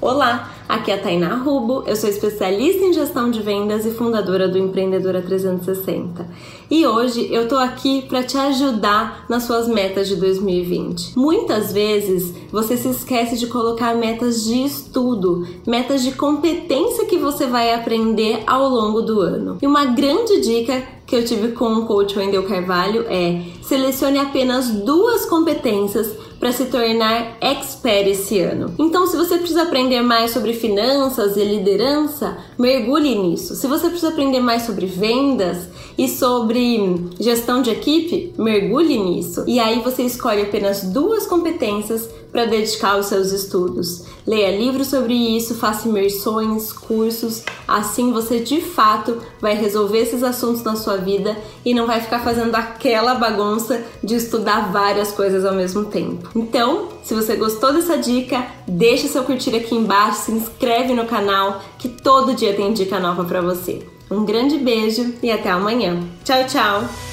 Olá, aqui é a Tainá Rubo, eu sou especialista em gestão de vendas e fundadora do Empreendedora 360. E hoje eu tô aqui para te ajudar nas suas metas de 2020. Muitas vezes você se esquece de colocar metas de estudo, metas de competência que você vai aprender ao longo do ano. E uma grande dica que eu tive com o coach Wendel Carvalho é selecione apenas duas competências para se tornar expert esse ano. Então, se você precisa aprender mais sobre finanças e liderança, mergulhe nisso. Se você precisa aprender mais sobre vendas e sobre gestão de equipe, mergulhe nisso. E aí você escolhe apenas duas competências para dedicar aos seus estudos. Leia livros sobre isso, faça imersões, cursos, assim você de fato vai resolver esses assuntos na sua vida e não vai ficar fazendo aquela bagunça de estudar várias coisas ao mesmo tempo. Então, se você gostou dessa dica, deixa seu curtir aqui embaixo, se inscreve no canal que todo dia tem dica nova para você. Um grande beijo e até amanhã. Tchau, tchau!